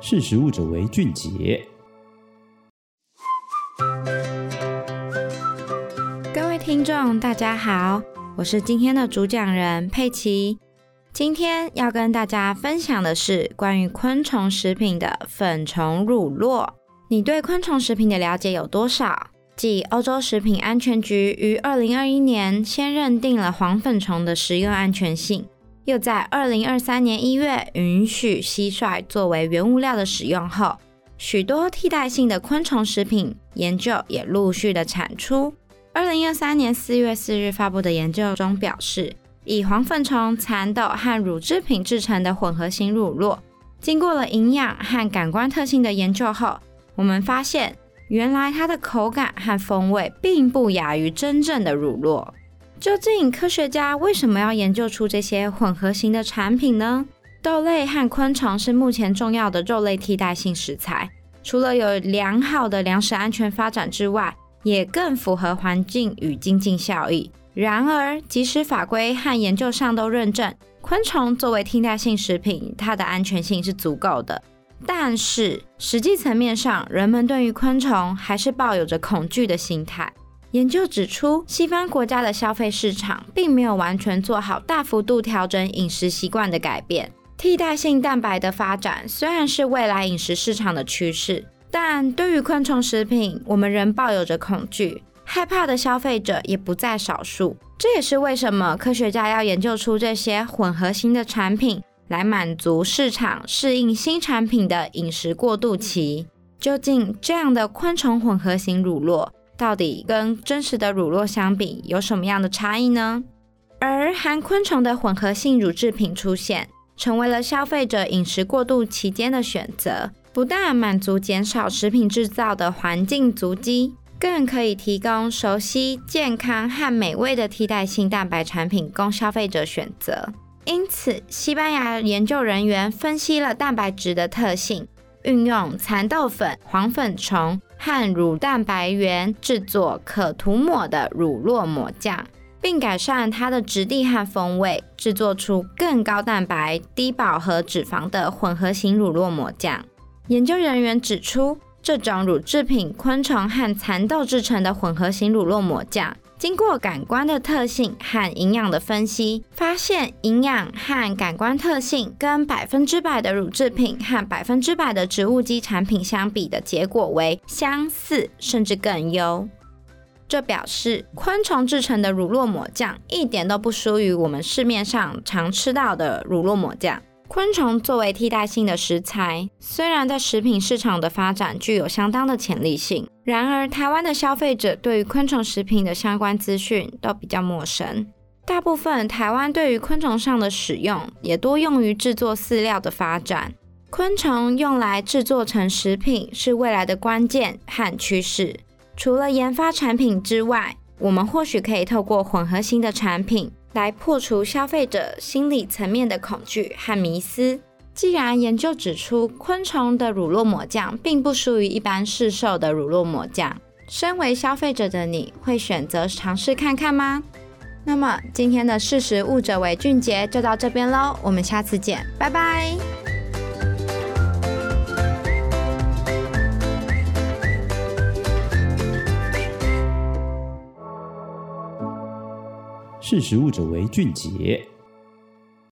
识食物者为俊杰。各位听众，大家好，我是今天的主讲人佩奇。今天要跟大家分享的是关于昆虫食品的粉虫乳酪。你对昆虫食品的了解有多少？继欧洲食品安全局于二零二一年先认定了黄粉虫的食用安全性，又在二零二三年一月允许蟋蟀作为原物料的使用后，许多替代性的昆虫食品研究也陆续的产出。二零二三年四月四日发布的研究中表示，以黄粉虫蚕豆和乳制品制成的混合型乳酪，经过了营养和感官特性的研究后，我们发现。原来它的口感和风味并不亚于真正的乳酪。究竟科学家为什么要研究出这些混合型的产品呢？豆类和昆虫是目前重要的肉类替代性食材，除了有良好的粮食安全发展之外，也更符合环境与经济效益。然而，即使法规和研究上都认证昆虫作为替代性食品，它的安全性是足够的。但是，实际层面上，人们对于昆虫还是抱有着恐惧的心态。研究指出，西方国家的消费市场并没有完全做好大幅度调整饮食习惯的改变。替代性蛋白的发展虽然是未来饮食市场的趋势，但对于昆虫食品，我们仍抱有着恐惧，害怕的消费者也不在少数。这也是为什么科学家要研究出这些混合型的产品。来满足市场适应新产品的饮食过渡期。究竟这样的昆虫混合型乳酪，到底跟真实的乳酪相比，有什么样的差异呢？而含昆虫的混合性乳制品出现，成为了消费者饮食过渡期间的选择，不但满足减少食品制造的环境足迹，更可以提供熟悉、健康和美味的替代性蛋白产品供消费者选择。因此，西班牙研究人员分析了蛋白质的特性，运用蚕豆粉、黄粉虫和乳蛋白原制作可涂抹的乳酪抹酱，并改善它的质地和风味，制作出更高蛋白、低饱和脂肪的混合型乳酪抹酱。研究人员指出，这种乳制品昆虫和蚕豆制成的混合型乳酪抹酱。经过感官的特性和营养的分析，发现营养和感官特性跟百分之百的乳制品和百分之百的植物基产品相比的结果为相似，甚至更优。这表示昆虫制成的乳酪抹酱一点都不输于我们市面上常吃到的乳酪抹酱。昆虫作为替代性的食材，虽然在食品市场的发展具有相当的潜力性，然而台湾的消费者对于昆虫食品的相关资讯都比较陌生。大部分台湾对于昆虫上的使用，也多用于制作饲料的发展。昆虫用来制作成食品是未来的关键和趋势。除了研发产品之外，我们或许可以透过混合型的产品。来破除消费者心理层面的恐惧和迷思。既然研究指出昆虫的乳酪抹酱并不输于一般市售的乳酪抹酱，身为消费者的你会选择尝试看看吗？那么今天的事实物者为俊杰就到这边喽，我们下次见，拜拜。识时务者为俊杰。